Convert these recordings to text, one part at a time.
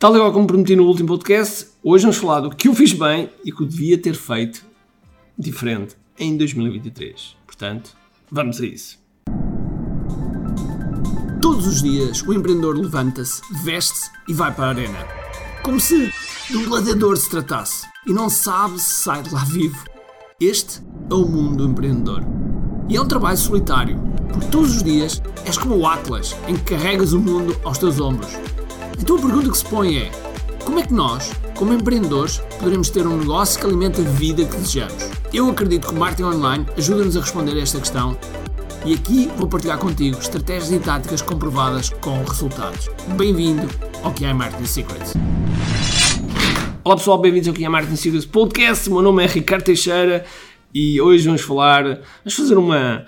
Tal igual como prometi no último podcast, hoje vamos falar do que eu fiz bem e que eu devia ter feito diferente em 2023. Portanto, vamos a isso. Todos os dias o empreendedor levanta-se, veste-se e vai para a arena. Como se de um gladiador se tratasse e não sabe se sai de lá vivo. Este é o mundo do empreendedor. E é um trabalho solitário, porque todos os dias és como o Atlas, em que carregas o mundo aos teus ombros então a pergunta que se põe é: como é que nós, como empreendedores, poderemos ter um negócio que alimente a vida que desejamos? Eu acredito que o marketing online ajuda-nos a responder a esta questão e aqui vou partilhar contigo estratégias e táticas comprovadas com resultados. Bem-vindo ao que é Marketing Secrets. Olá pessoal, bem-vindos ao que é Marketing Secrets Podcast. O meu nome é Ricardo Teixeira e hoje vamos falar, vamos fazer uma, um,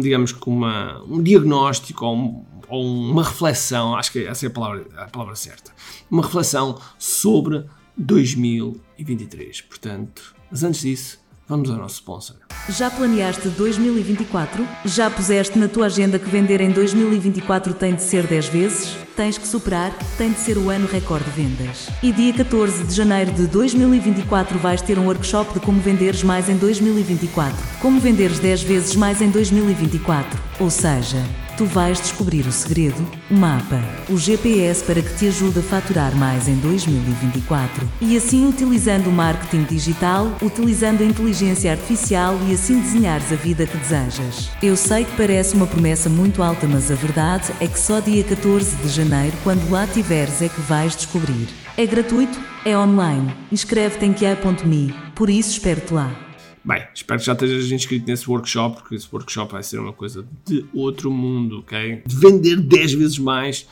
digamos que uma, um diagnóstico ou um, ou uma reflexão, acho que essa é a palavra, a palavra certa, uma reflexão sobre 2023. Portanto, mas antes disso, vamos ao nosso sponsor. Já planeaste 2024? Já puseste na tua agenda que vender em 2024 tem de ser 10 vezes? Tens que superar, tem de ser o ano recorde de vendas. E dia 14 de janeiro de 2024 vais ter um workshop de como venderes mais em 2024. Como venderes 10 vezes mais em 2024. Ou seja, Tu vais descobrir o segredo, o mapa, o GPS para que te ajude a faturar mais em 2024. E assim, utilizando o marketing digital, utilizando a inteligência artificial e assim desenhares a vida que desejas. Eu sei que parece uma promessa muito alta, mas a verdade é que só dia 14 de janeiro, quando lá tiveres, é que vais descobrir. É gratuito, é online. Inscreve-te em que.me, por isso espero-te lá. Bem, espero que já estejas inscrito nesse workshop, porque esse workshop vai ser uma coisa de outro mundo, ok? De vender 10 vezes mais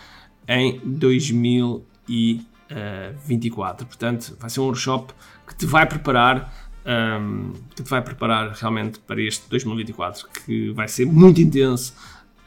em 2024. Portanto, vai ser um workshop que te vai preparar, um, que te vai preparar realmente para este 2024, que vai ser muito intenso.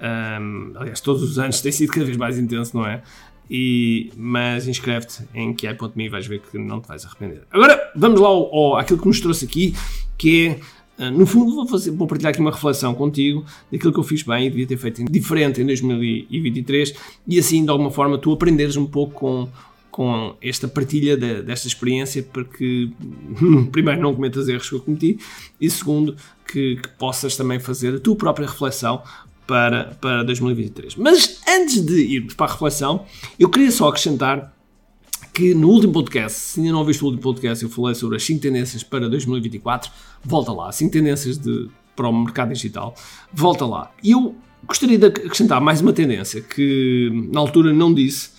Um, aliás, todos os anos tem sido cada vez mais intenso, não é? E, mas inscreve-te em QI.me e vais ver que não te vais arrepender. Agora, vamos lá ao, ao, àquilo que nos trouxe aqui, que é eh, no fundo, vou, fazer, vou partilhar aqui uma reflexão contigo daquilo que eu fiz bem e devia ter feito diferente em 2023 e assim, de alguma forma, tu aprenderes um pouco com, com esta partilha de, desta experiência para que, primeiro, não cometas erros que eu cometi e, segundo, que, que possas também fazer a tua própria reflexão para, para 2023. Mas antes de irmos para a reflexão, eu queria só acrescentar que no último podcast, se ainda não ouviste o último podcast, eu falei sobre as 5 tendências para 2024. Volta lá, 5 tendências de, para o mercado digital. Volta lá. E eu gostaria de acrescentar mais uma tendência que na altura não disse,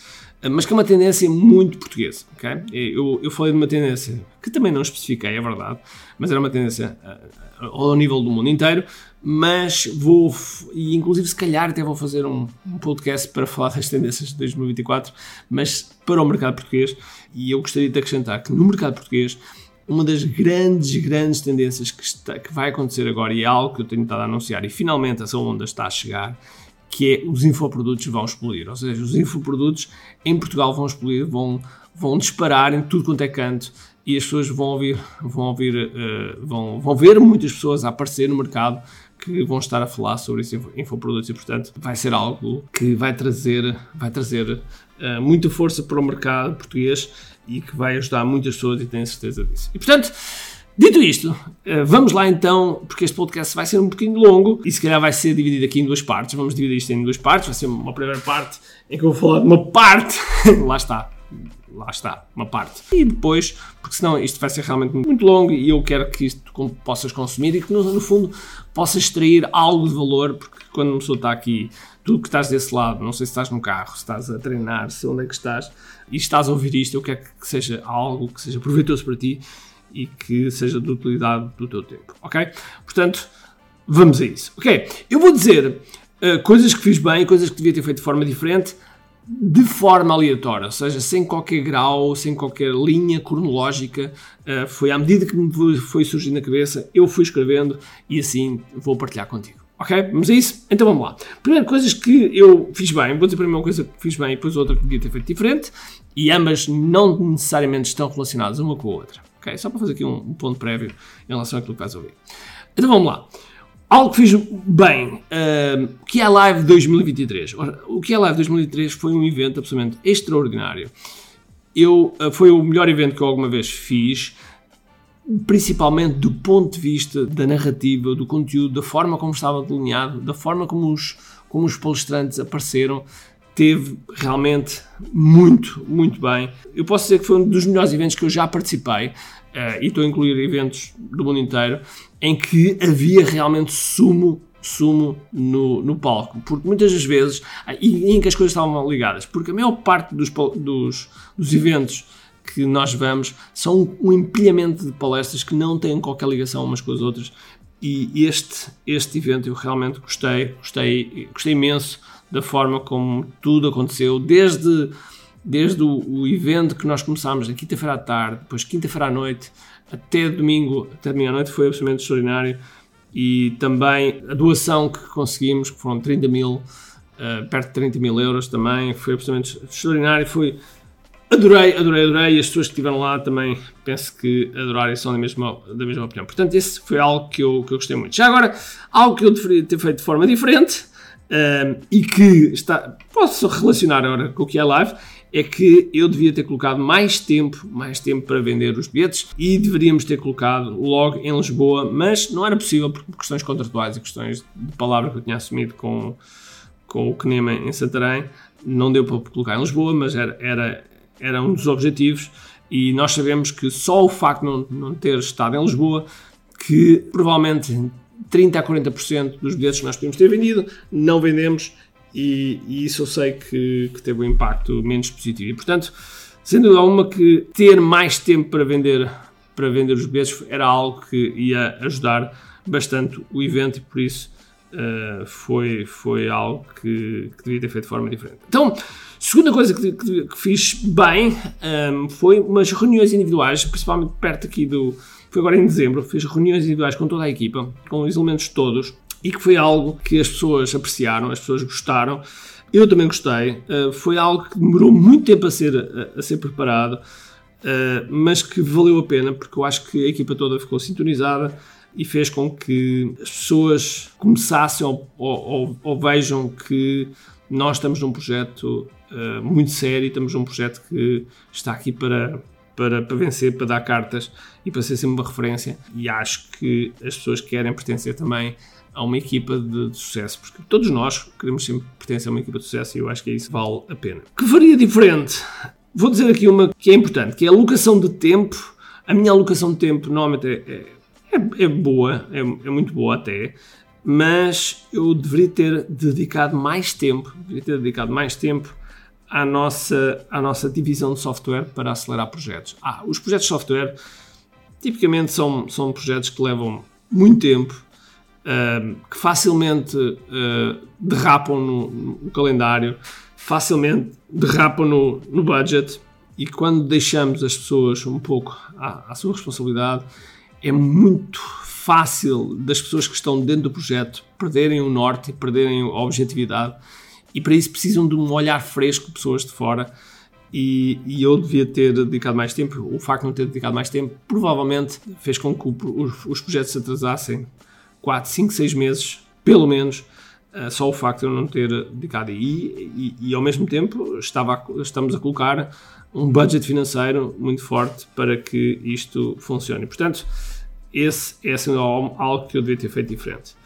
mas que é uma tendência muito portuguesa. Okay? Eu, eu falei de uma tendência que também não especifiquei, é verdade, mas era uma tendência uh, ao nível do mundo inteiro. Mas vou, e inclusive se calhar até vou fazer um, um podcast para falar das tendências de 2024, mas para o mercado português. E eu gostaria de acrescentar que no mercado português uma das grandes, grandes tendências que, está, que vai acontecer agora e é algo que eu tenho estado a anunciar e finalmente essa onda está a chegar que é os infoprodutos vão explodir. Ou seja, os infoprodutos em Portugal vão explodir, vão, vão disparar em tudo quanto é canto e as pessoas vão ouvir, vão ouvir, uh, vão, vão ver muitas pessoas a aparecer no mercado que vão estar a falar sobre esses infoprodutos e, portanto, vai ser algo que vai trazer, vai trazer uh, muita força para o mercado português e que vai ajudar muitas pessoas e tenho certeza disso. E, portanto, Dito isto, eh, vamos lá então, porque este podcast vai ser um pouquinho longo e se calhar vai ser dividido aqui em duas partes. Vamos dividir isto em duas partes. Vai ser uma primeira parte em que eu vou falar de uma parte. lá está. Lá está, uma parte. E depois, porque senão isto vai ser realmente muito longo e eu quero que isto possas consumir e que no, no fundo possas extrair algo de valor, porque quando uma pessoa está aqui, tu que estás desse lado, não sei se estás no carro, se estás a treinar, se onde é que estás, e estás a ouvir isto, eu quero que seja algo que seja proveitoso para ti e que seja de utilidade do teu tempo, ok? Portanto, vamos a isso. Ok, eu vou dizer uh, coisas que fiz bem, coisas que devia ter feito de forma diferente, de forma aleatória, ou seja, sem qualquer grau, sem qualquer linha cronológica, uh, foi à medida que me foi surgindo na cabeça, eu fui escrevendo e assim vou partilhar contigo. Ok? Vamos a isso? Então vamos lá. Primeiro, coisas que eu fiz bem. Vou dizer primeiro uma coisa que fiz bem e depois outra que podia ter feito diferente. E ambas não necessariamente estão relacionadas uma com a outra. Ok? Só para fazer aqui um, um ponto prévio em relação àquilo que vais ouvir. Então vamos lá. Algo que fiz bem, uh, o que é Live 2023? Ora, o que é Live 2023 foi um evento absolutamente extraordinário. eu, uh, foi o melhor evento que eu alguma vez fiz, principalmente do ponto de vista da narrativa, do conteúdo, da forma como estava delineado, da forma como os, como os palestrantes apareceram, teve realmente muito, muito bem. Eu posso dizer que foi um dos melhores eventos que eu já participei, uh, e estou a incluir eventos do mundo inteiro, em que havia realmente sumo sumo no, no palco, porque muitas das vezes, e em que as coisas estavam ligadas, porque a maior parte dos, dos, dos eventos que nós vamos são um empilhamento de palestras que não têm qualquer ligação umas com as outras, e este, este evento eu realmente gostei, gostei, gostei imenso da forma como tudo aconteceu, desde, desde o, o evento que nós começámos na quinta-feira à tarde, depois quinta-feira à noite, até domingo, até domingo à noite, foi absolutamente extraordinário. E também a doação que conseguimos, que foram 30 mil, uh, perto de 30 mil euros também, foi absolutamente extraordinário. Foi, adorei, adorei, adorei. E as pessoas que estiveram lá também penso que adoraram e são da mesma, da mesma opinião. Portanto, esse foi algo que eu, que eu gostei muito. Já agora, algo que eu deveria ter feito de forma diferente um, e que está, posso relacionar agora com o que é live, é que eu devia ter colocado mais tempo, mais tempo para vender os bilhetes e deveríamos ter colocado logo em Lisboa, mas não era possível por questões contratuais e questões de palavra que eu tinha assumido com, com o Knema em Santarém, não deu para colocar em Lisboa, mas era, era, era um dos objetivos e nós sabemos que só o facto de não, não ter estado em Lisboa que provavelmente 30 a 40% dos bilhetes que nós podíamos ter vendido, não vendemos e, e isso eu sei que, que, teve um impacto menos positivo. E, portanto, sem dúvida alguma que ter mais tempo para vender, para vender os bilhetes era algo que ia ajudar bastante o evento e por isso uh, foi, foi algo que, que, devia ter feito de forma diferente. Então, segunda coisa que, que, que fiz bem um, ehm, foi umas reuniões individuais, principalmente perto aqui do, foi agora em dezembro, fiz reuniões individuais com toda a equipa, com os elementos todos, e que foi algo que as pessoas apreciaram, as pessoas gostaram. Eu também gostei. Uh, foi algo que demorou muito tempo a ser, a, a ser preparado, uh, mas que valeu a pena, porque eu acho que a equipa toda ficou sintonizada e fez com que as pessoas começassem ou, ou, ou vejam que nós estamos num projeto muito sério, estamos num projeto que está aqui para, para, para vencer, para dar cartas e para ser sempre uma referência. E acho que as pessoas querem pertencer também a uma equipa de, de, sucesso, porque todos nós queremos sempre pertencer a uma equipa de sucesso e eu acho que isso vale a pena. Que faria diferente? Vou dizer aqui uma que é importante, que é a alocação de tempo. A minha alocação de tempo normalmente é, é, é boa, é, é, muito boa até, mas eu deveria ter dedicado mais tempo, deveria ter dedicado mais tempo à nossa, à nossa divisão de software para acelerar projetos. Ah, os projetos de software tipicamente são, são projetos que levam muito tempo, uh, que facilmente uh, derrapam no, no, calendário, facilmente derrapam no, no budget e quando deixamos as pessoas um pouco à, à sua responsabilidade, é muito fácil das pessoas que estão dentro do projeto perderem o norte, perderem a objetividade e para isso precisam de um olhar fresco de pessoas de fora e, e, eu devia ter dedicado mais tempo. O facto de não ter dedicado mais tempo provavelmente fez com que o, os, os, projetos se atrasassem 4, 5, 6 meses, pelo menos. Uh, só o facto de eu não ter dedicado e, e, e ao mesmo tempo estava a, estamos a colocar um budget financeiro muito forte para que isto funcione. Portanto, esse é assim, algo que eu devia ter feito diferente.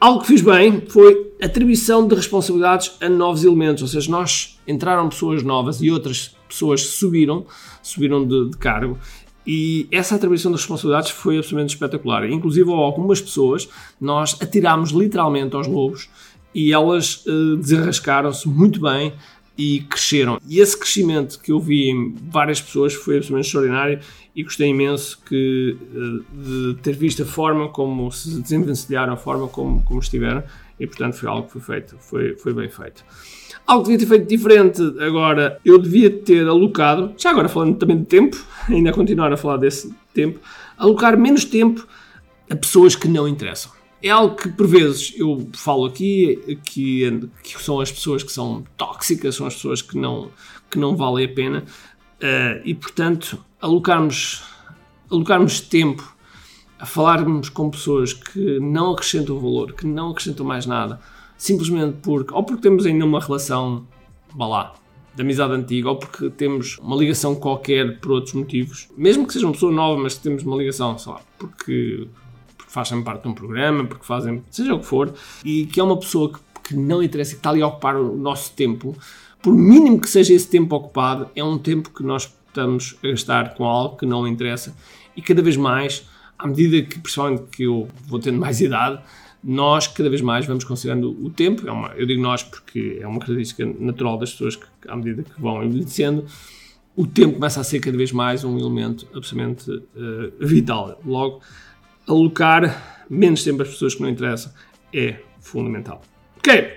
Algo que fiz bem foi atribuição de responsabilidades a novos elementos, ou seja, nós entraram pessoas novas e outras pessoas subiram, subiram de, de cargo e essa atribuição de responsabilidades foi absolutamente espetacular. Inclusive, algumas pessoas nós atirámos literalmente aos lobos e elas uh, desenrascaram-se muito bem e cresceram. E esse crescimento que eu vi em várias pessoas foi absolutamente extraordinário e gostei imenso que, eh, de ter visto a forma como se desenvencilharam, a forma como, como estiveram e portanto foi algo que foi feito, foi, foi bem feito. Algo que devia ter feito diferente agora, eu devia ter alocado, já agora falando também de tempo, ainda continuar a falar desse tempo, alocar menos tempo a pessoas que não interessam. É algo que por vezes eu falo aqui, que, que são as pessoas que são tóxicas, são as pessoas que não, que não valem a pena, uh, e portanto alocarmos, alocarmos tempo a falarmos com pessoas que não acrescentam valor, que não acrescentam mais nada, simplesmente porque, ou porque temos ainda uma relação, vá lá, de amizade antiga ou porque temos uma ligação qualquer por outros motivos, mesmo que seja uma pessoa nova, mas temos uma ligação, sei lá, porque fazem parte de um programa, porque fazem, seja o que for, e que é uma pessoa que, que não interessa, que está ali a ocupar o nosso tempo, por mínimo que seja esse tempo ocupado, é um tempo que nós estamos a gastar com algo que não interessa e cada vez mais, à medida que, principalmente que eu vou tendo mais idade, nós cada vez mais vamos considerando o tempo, é uma, eu digo nós porque é uma característica natural das pessoas que, à medida que vão envelhecendo, o tempo começa a ser cada vez mais um elemento absolutamente uh, vital. Logo, alocar menos tempo às pessoas que não interessam é fundamental. Ok,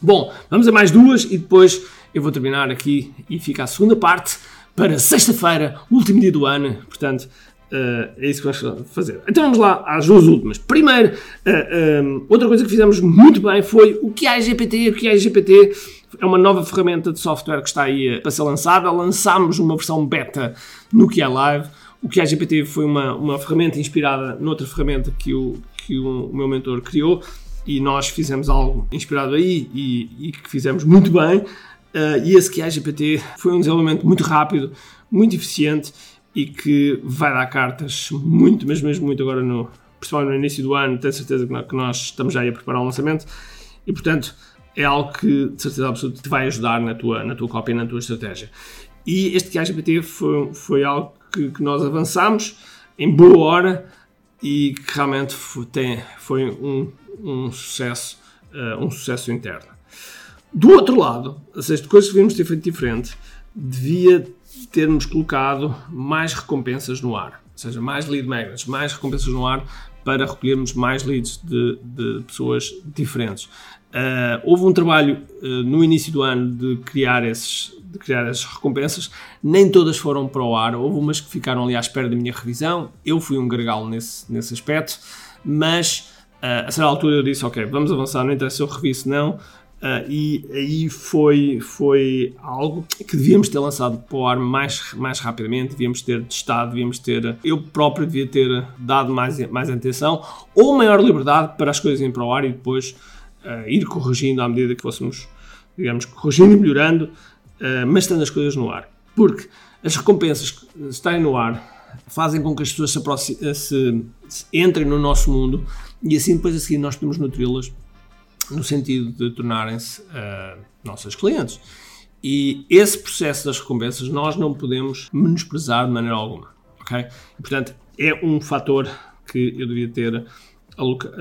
bom, vamos a mais duas e depois eu vou terminar aqui e fica a segunda parte para sexta-feira, último dia do ano, portanto Uh, é isso que vamos fazer. Então vamos lá às duas últimas. Primeiro, uh, eh, um, outra coisa que fizemos muito bem foi o que é GPT. O que é GPT é uma nova ferramenta de software que está aí para ser lançada. Lançámos uma versão beta no QI Live. O que é GPT foi uma, uma ferramenta inspirada noutra ferramenta que o, que o, meu mentor criou e nós fizemos algo inspirado aí e, e que fizemos muito bem. Uh, e esse QI GPT foi um desenvolvimento muito rápido, muito eficiente e que vai dar cartas muito, mas mesmo muito agora, no, principalmente no início do ano, tenho certeza que nós estamos já a preparar o lançamento e, portanto, é algo que, de certeza absoluta, te vai ajudar na tua, na tua cópia e na tua estratégia. E este KGPT foi, foi algo que, que nós avançámos em boa hora e que realmente foi, tem, foi um, um sucesso, uh, um sucesso interno. Do outro lado, as coisas que devíamos ter feito diferente, devia termos colocado mais recompensas no ar, ou seja, mais lead magnets, mais recompensas no ar para recolhermos mais leads de, de pessoas diferentes. Uh, houve um trabalho uh, no início do ano de criar, esses, de criar essas recompensas, nem todas foram para o ar, houve umas que ficaram ali à espera da minha revisão, eu fui um gargalo nesse, nesse aspecto, mas uh, a certa altura eu disse, ok, vamos avançar, não interessa se eu reviso não, Uh, e aí foi, foi algo que devíamos ter lançado para o ar mais, mais rapidamente, devíamos ter testado, devíamos ter. Eu próprio devia ter dado mais, mais atenção ou maior liberdade para as coisas irem para o ar e depois uh, ir corrigindo à medida que fôssemos, digamos, corrigindo e melhorando, uh, mas estando as coisas no ar. Porque as recompensas estarem no ar fazem com que as pessoas se, se, se entrem no nosso mundo e assim depois a seguir nós podemos nutri-las no sentido de tornarem-se uh, nossos clientes. E esse processo das recompensas nós não podemos menosprezar de maneira alguma. ok? Portanto, é um fator que eu devia ter,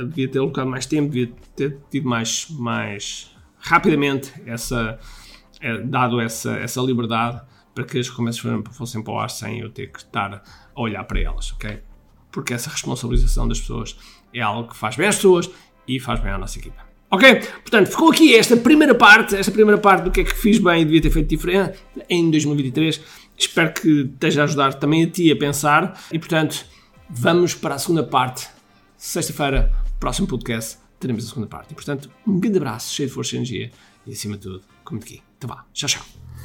devia ter alocado mais tempo, devia ter tido mais, mais rapidamente essa, é, dado essa, essa liberdade para que as recompensas fossem para o ar sem eu ter que estar a olhar para elas, ok? Porque essa responsabilização das pessoas é algo que faz bem às pessoas e faz bem à nossa equipa. Ok? Portanto, ficou aqui esta primeira parte, esta primeira parte do que é que fiz bem e devia ter feito diferente em 2023. Espero que esteja a ajudar também a ti a pensar. E, portanto, vamos para a segunda parte. Sexta-feira, próximo podcast, teremos a segunda parte. E, portanto, um grande abraço, cheio de força e energia. E, acima de tudo, como aqui. Então vá, tchau, tchau.